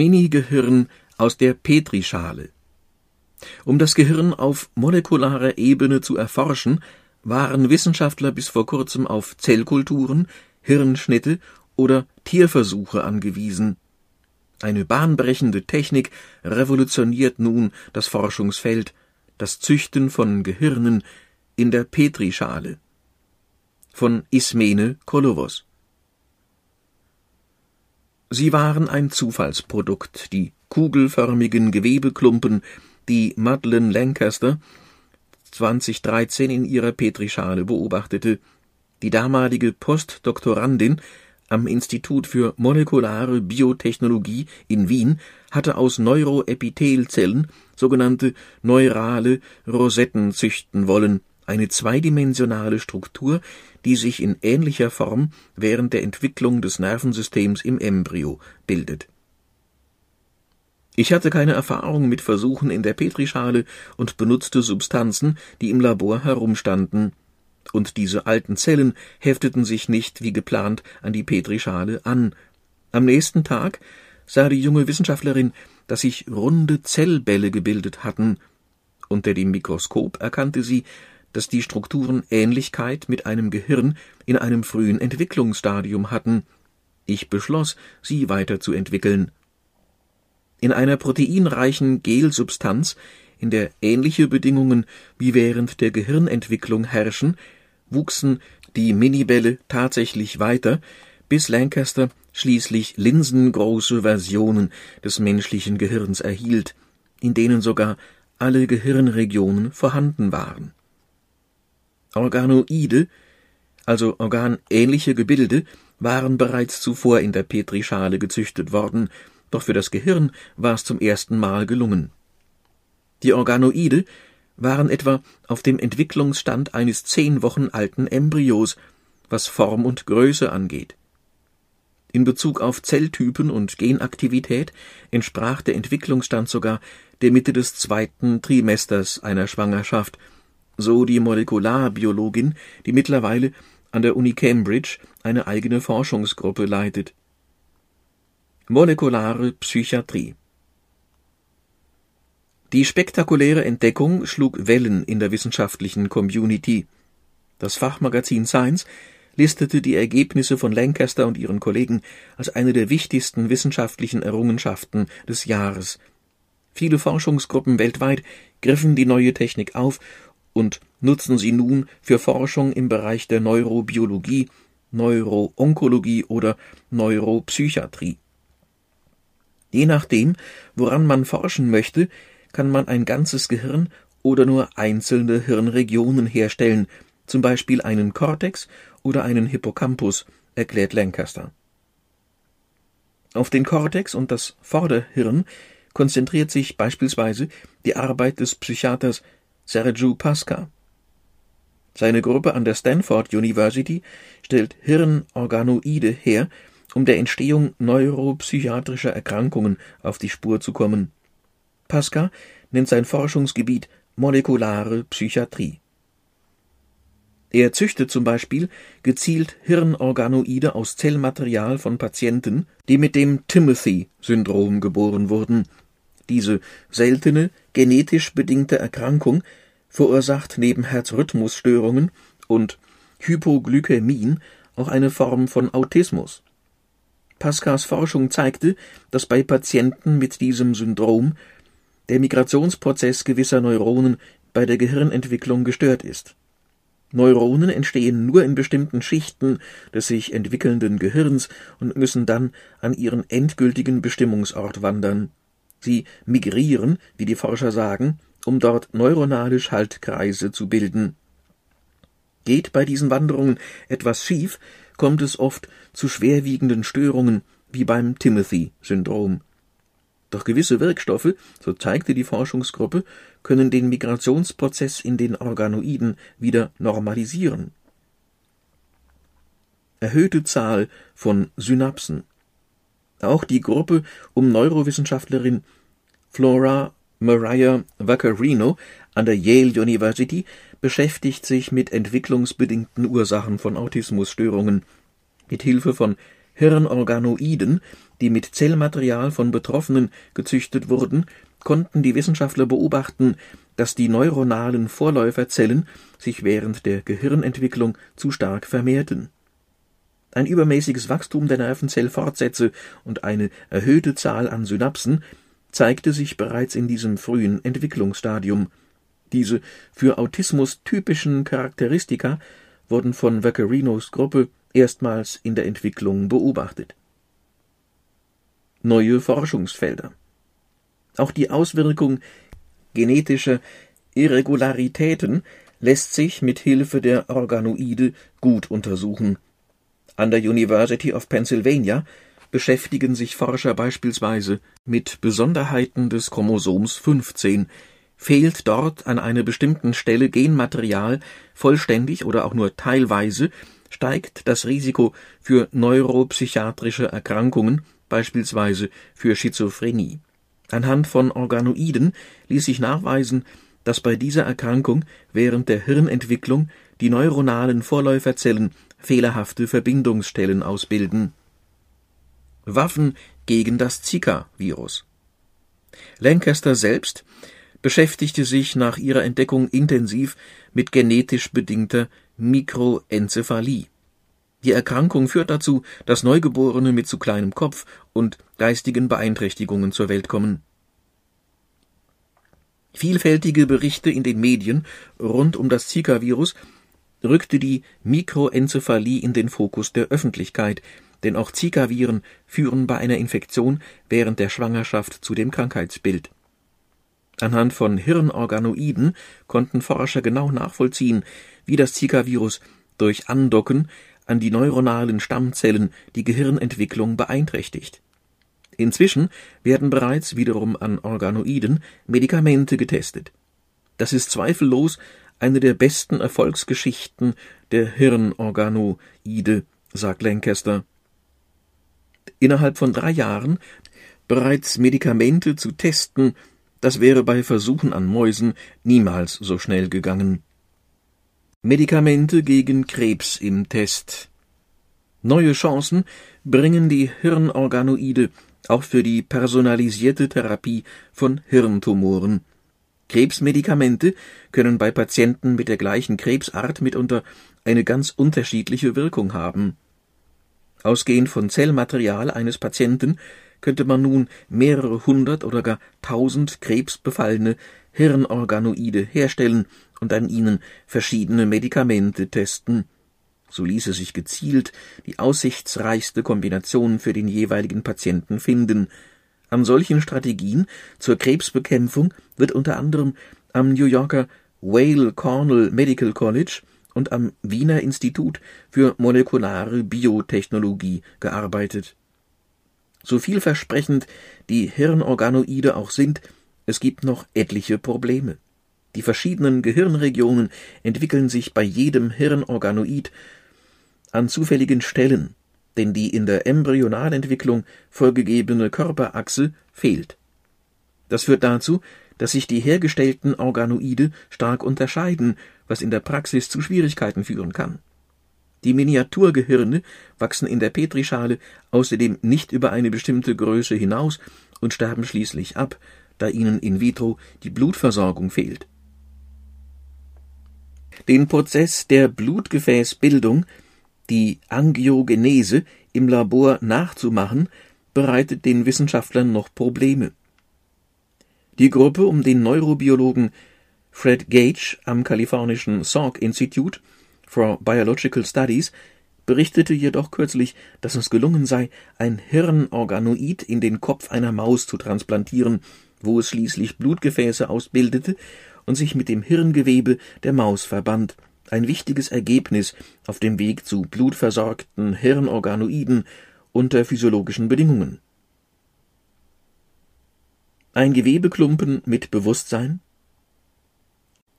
Mini-Gehirn aus der Petrischale. Um das Gehirn auf molekularer Ebene zu erforschen, waren Wissenschaftler bis vor kurzem auf Zellkulturen, Hirnschnitte oder Tierversuche angewiesen. Eine bahnbrechende Technik revolutioniert nun das Forschungsfeld, das Züchten von Gehirnen in der Petrischale. Von Ismene Kolovos Sie waren ein Zufallsprodukt, die kugelförmigen Gewebeklumpen, die Madeleine Lancaster 2013 in ihrer Petrischale beobachtete. Die damalige Postdoktorandin am Institut für molekulare Biotechnologie in Wien hatte aus Neuroepithelzellen sogenannte neurale Rosetten züchten wollen, eine zweidimensionale Struktur, die sich in ähnlicher Form während der Entwicklung des Nervensystems im Embryo bildet. Ich hatte keine Erfahrung mit Versuchen in der Petrischale und benutzte Substanzen, die im Labor herumstanden, und diese alten Zellen hefteten sich nicht wie geplant an die Petrischale an. Am nächsten Tag sah die junge Wissenschaftlerin, dass sich runde Zellbälle gebildet hatten. Unter dem Mikroskop erkannte sie, dass die Strukturen Ähnlichkeit mit einem Gehirn in einem frühen Entwicklungsstadium hatten. Ich beschloss, sie weiterzuentwickeln. In einer proteinreichen Gelsubstanz, in der ähnliche Bedingungen wie während der Gehirnentwicklung herrschen, wuchsen die Minibälle tatsächlich weiter, bis Lancaster schließlich linsengroße Versionen des menschlichen Gehirns erhielt, in denen sogar alle Gehirnregionen vorhanden waren. Organoide, also organähnliche Gebilde, waren bereits zuvor in der Petrischale gezüchtet worden, doch für das Gehirn war es zum ersten Mal gelungen. Die Organoide waren etwa auf dem Entwicklungsstand eines zehn Wochen alten Embryos, was Form und Größe angeht. In Bezug auf Zelltypen und Genaktivität entsprach der Entwicklungsstand sogar der Mitte des zweiten Trimesters einer Schwangerschaft, so die Molekularbiologin, die mittlerweile an der Uni Cambridge eine eigene Forschungsgruppe leitet. Molekulare Psychiatrie Die spektakuläre Entdeckung schlug Wellen in der wissenschaftlichen Community. Das Fachmagazin Science listete die Ergebnisse von Lancaster und ihren Kollegen als eine der wichtigsten wissenschaftlichen Errungenschaften des Jahres. Viele Forschungsgruppen weltweit griffen die neue Technik auf und nutzen sie nun für Forschung im Bereich der Neurobiologie, Neuroonkologie oder Neuropsychiatrie. Je nachdem, woran man forschen möchte, kann man ein ganzes Gehirn oder nur einzelne Hirnregionen herstellen, zum Beispiel einen Kortex oder einen Hippocampus, erklärt Lancaster. Auf den Kortex und das Vorderhirn konzentriert sich beispielsweise die Arbeit des Psychiaters Sergiu Pasca. Seine Gruppe an der Stanford University stellt Hirnorganoide her, um der Entstehung neuropsychiatrischer Erkrankungen auf die Spur zu kommen. Pasca nennt sein Forschungsgebiet molekulare Psychiatrie. Er züchtet zum Beispiel gezielt Hirnorganoide aus Zellmaterial von Patienten, die mit dem Timothy-Syndrom geboren wurden. Diese seltene, genetisch bedingte Erkrankung verursacht neben Herzrhythmusstörungen und Hypoglykämien auch eine Form von Autismus. Pascals Forschung zeigte, dass bei Patienten mit diesem Syndrom der Migrationsprozess gewisser Neuronen bei der Gehirnentwicklung gestört ist. Neuronen entstehen nur in bestimmten Schichten des sich entwickelnden Gehirns und müssen dann an ihren endgültigen Bestimmungsort wandern. Sie migrieren, wie die Forscher sagen, um dort neuronale Schaltkreise zu bilden. Geht bei diesen Wanderungen etwas schief, kommt es oft zu schwerwiegenden Störungen, wie beim Timothy-Syndrom. Doch gewisse Wirkstoffe, so zeigte die Forschungsgruppe, können den Migrationsprozess in den Organoiden wieder normalisieren. Erhöhte Zahl von Synapsen. Auch die Gruppe um Neurowissenschaftlerin Flora Mariah Vaccarino an der Yale University beschäftigt sich mit entwicklungsbedingten Ursachen von Autismusstörungen. Mit Hilfe von Hirnorganoiden, die mit Zellmaterial von Betroffenen gezüchtet wurden, konnten die Wissenschaftler beobachten, dass die neuronalen Vorläuferzellen sich während der Gehirnentwicklung zu stark vermehrten. Ein übermäßiges Wachstum der Nervenzellfortsätze und eine erhöhte Zahl an Synapsen zeigte sich bereits in diesem frühen Entwicklungsstadium. Diese für Autismus typischen Charakteristika wurden von Vacarinos Gruppe erstmals in der Entwicklung beobachtet. Neue Forschungsfelder Auch die Auswirkung genetischer Irregularitäten lässt sich mit Hilfe der Organoide gut untersuchen. An der University of Pennsylvania beschäftigen sich Forscher beispielsweise mit Besonderheiten des Chromosoms 15. Fehlt dort an einer bestimmten Stelle Genmaterial vollständig oder auch nur teilweise, steigt das Risiko für neuropsychiatrische Erkrankungen, beispielsweise für Schizophrenie. Anhand von Organoiden ließ sich nachweisen, dass bei dieser Erkrankung während der Hirnentwicklung die neuronalen Vorläuferzellen fehlerhafte Verbindungsstellen ausbilden. Waffen gegen das Zika-Virus. Lancaster selbst beschäftigte sich nach ihrer Entdeckung intensiv mit genetisch bedingter Mikroenzephalie. Die Erkrankung führt dazu, dass Neugeborene mit zu kleinem Kopf und geistigen Beeinträchtigungen zur Welt kommen. Vielfältige Berichte in den Medien rund um das Zika-Virus rückte die Mikroenzephalie in den Fokus der Öffentlichkeit, denn auch Zika-Viren führen bei einer Infektion während der Schwangerschaft zu dem Krankheitsbild. Anhand von Hirnorganoiden konnten Forscher genau nachvollziehen, wie das Zika-Virus durch Andocken an die neuronalen Stammzellen die Gehirnentwicklung beeinträchtigt. Inzwischen werden bereits wiederum an Organoiden Medikamente getestet. Das ist zweifellos eine der besten Erfolgsgeschichten der Hirnorganoide, sagt Lancaster. Innerhalb von drei Jahren bereits Medikamente zu testen, das wäre bei Versuchen an Mäusen niemals so schnell gegangen. Medikamente gegen Krebs im Test. Neue Chancen bringen die Hirnorganoide auch für die personalisierte Therapie von Hirntumoren. Krebsmedikamente können bei Patienten mit der gleichen Krebsart mitunter eine ganz unterschiedliche Wirkung haben. Ausgehend von Zellmaterial eines Patienten könnte man nun mehrere hundert oder gar tausend krebsbefallene Hirnorganoide herstellen und an ihnen verschiedene Medikamente testen. So ließe sich gezielt die aussichtsreichste Kombination für den jeweiligen Patienten finden. An solchen Strategien zur Krebsbekämpfung wird unter anderem am New Yorker Whale Cornell Medical College und am Wiener Institut für molekulare Biotechnologie gearbeitet. So vielversprechend die Hirnorganoide auch sind, es gibt noch etliche Probleme. Die verschiedenen Gehirnregionen entwickeln sich bei jedem Hirnorganoid an zufälligen Stellen, denn die in der Embryonalentwicklung vorgegebene Körperachse fehlt. Das führt dazu, dass sich die hergestellten Organoide stark unterscheiden, was in der Praxis zu Schwierigkeiten führen kann. Die Miniaturgehirne wachsen in der Petrischale außerdem nicht über eine bestimmte Größe hinaus und sterben schließlich ab, da ihnen in vitro die Blutversorgung fehlt. Den Prozess der Blutgefäßbildung, die Angiogenese, im Labor nachzumachen, bereitet den Wissenschaftlern noch Probleme. Die Gruppe um den Neurobiologen Fred Gage am kalifornischen Salk Institute for Biological Studies berichtete jedoch kürzlich, dass es gelungen sei, ein Hirnorganoid in den Kopf einer Maus zu transplantieren, wo es schließlich Blutgefäße ausbildete und sich mit dem Hirngewebe der Maus verband, ein wichtiges Ergebnis auf dem Weg zu blutversorgten Hirnorganoiden unter physiologischen Bedingungen. Ein Gewebeklumpen mit Bewusstsein?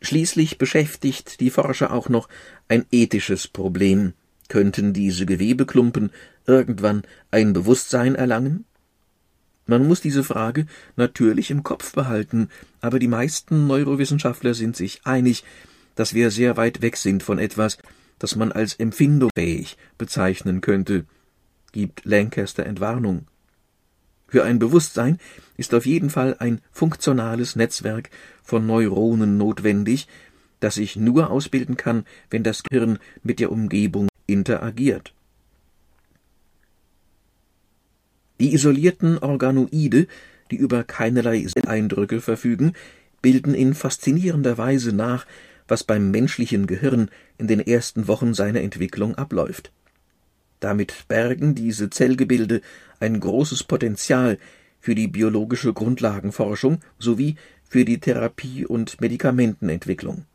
Schließlich beschäftigt die Forscher auch noch ein ethisches Problem. Könnten diese Gewebeklumpen irgendwann ein Bewusstsein erlangen? Man muss diese Frage natürlich im Kopf behalten, aber die meisten Neurowissenschaftler sind sich einig, dass wir sehr weit weg sind von etwas, das man als empfindungsfähig bezeichnen könnte. gibt Lancaster Entwarnung. Für ein Bewusstsein ist auf jeden Fall ein funktionales Netzwerk von Neuronen notwendig, das sich nur ausbilden kann, wenn das Gehirn mit der Umgebung interagiert. Die isolierten Organoide, die über keinerlei Eindrücke verfügen, bilden in faszinierender Weise nach, was beim menschlichen Gehirn in den ersten Wochen seiner Entwicklung abläuft. Damit bergen diese Zellgebilde ein großes Potenzial für die biologische Grundlagenforschung sowie für die Therapie und Medikamentenentwicklung.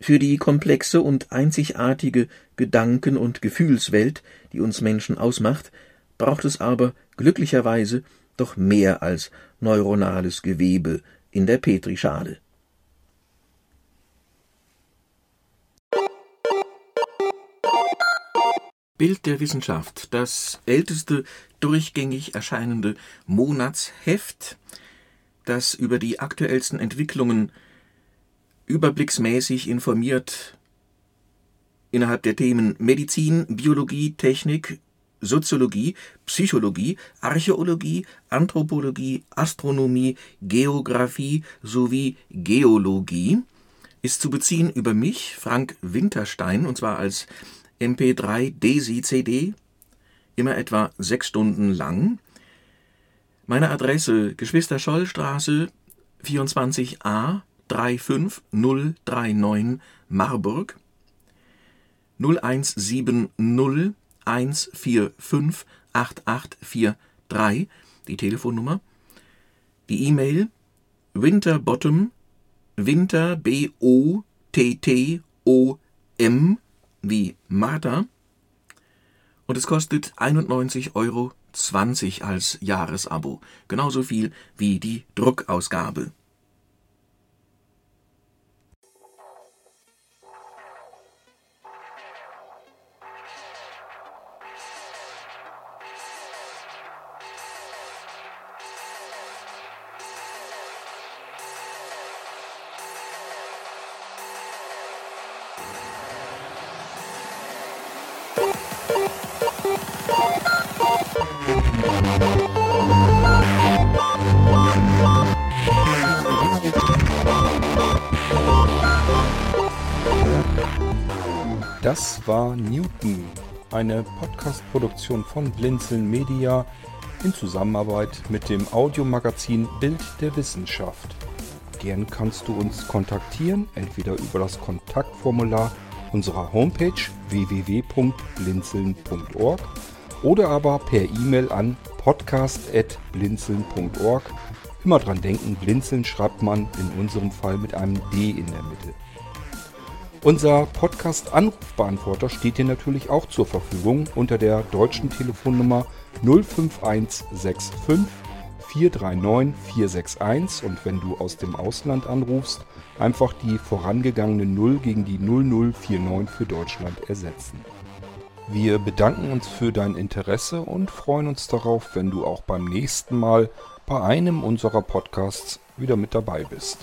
Für die komplexe und einzigartige Gedanken- und Gefühlswelt, die uns Menschen ausmacht, braucht es aber glücklicherweise doch mehr als neuronales Gewebe in der Petrischale. Bild der Wissenschaft, das älteste durchgängig erscheinende Monatsheft, das über die aktuellsten Entwicklungen überblicksmäßig informiert innerhalb der Themen Medizin, Biologie, Technik, Soziologie, Psychologie, Archäologie, Anthropologie, Astronomie, Geographie sowie Geologie ist zu beziehen über mich, Frank Winterstein, und zwar als MP3 DESI CD, immer etwa sechs Stunden lang. Meine Adresse Geschwister-Scholl-Straße 24a 35039 Marburg 0170 145 8843 die Telefonnummer, die E-Mail winterbottom winter b o t t o m wie Martha und es kostet 91,20 Euro als Jahresabo, genauso viel wie die Druckausgabe. Das war Newton, eine Podcast-Produktion von Blinzeln Media in Zusammenarbeit mit dem Audiomagazin Bild der Wissenschaft. Gern kannst du uns kontaktieren, entweder über das Kontaktformular unserer Homepage www.blinzeln.org oder aber per E-Mail an podcast.blinzeln.org. Immer dran denken, blinzeln schreibt man in unserem Fall mit einem D in der Mitte. Unser Podcast-Anrufbeantworter steht dir natürlich auch zur Verfügung unter der deutschen Telefonnummer 05165 439 461 und wenn du aus dem Ausland anrufst, einfach die vorangegangene 0 gegen die 0049 für Deutschland ersetzen. Wir bedanken uns für dein Interesse und freuen uns darauf, wenn du auch beim nächsten Mal bei einem unserer Podcasts wieder mit dabei bist.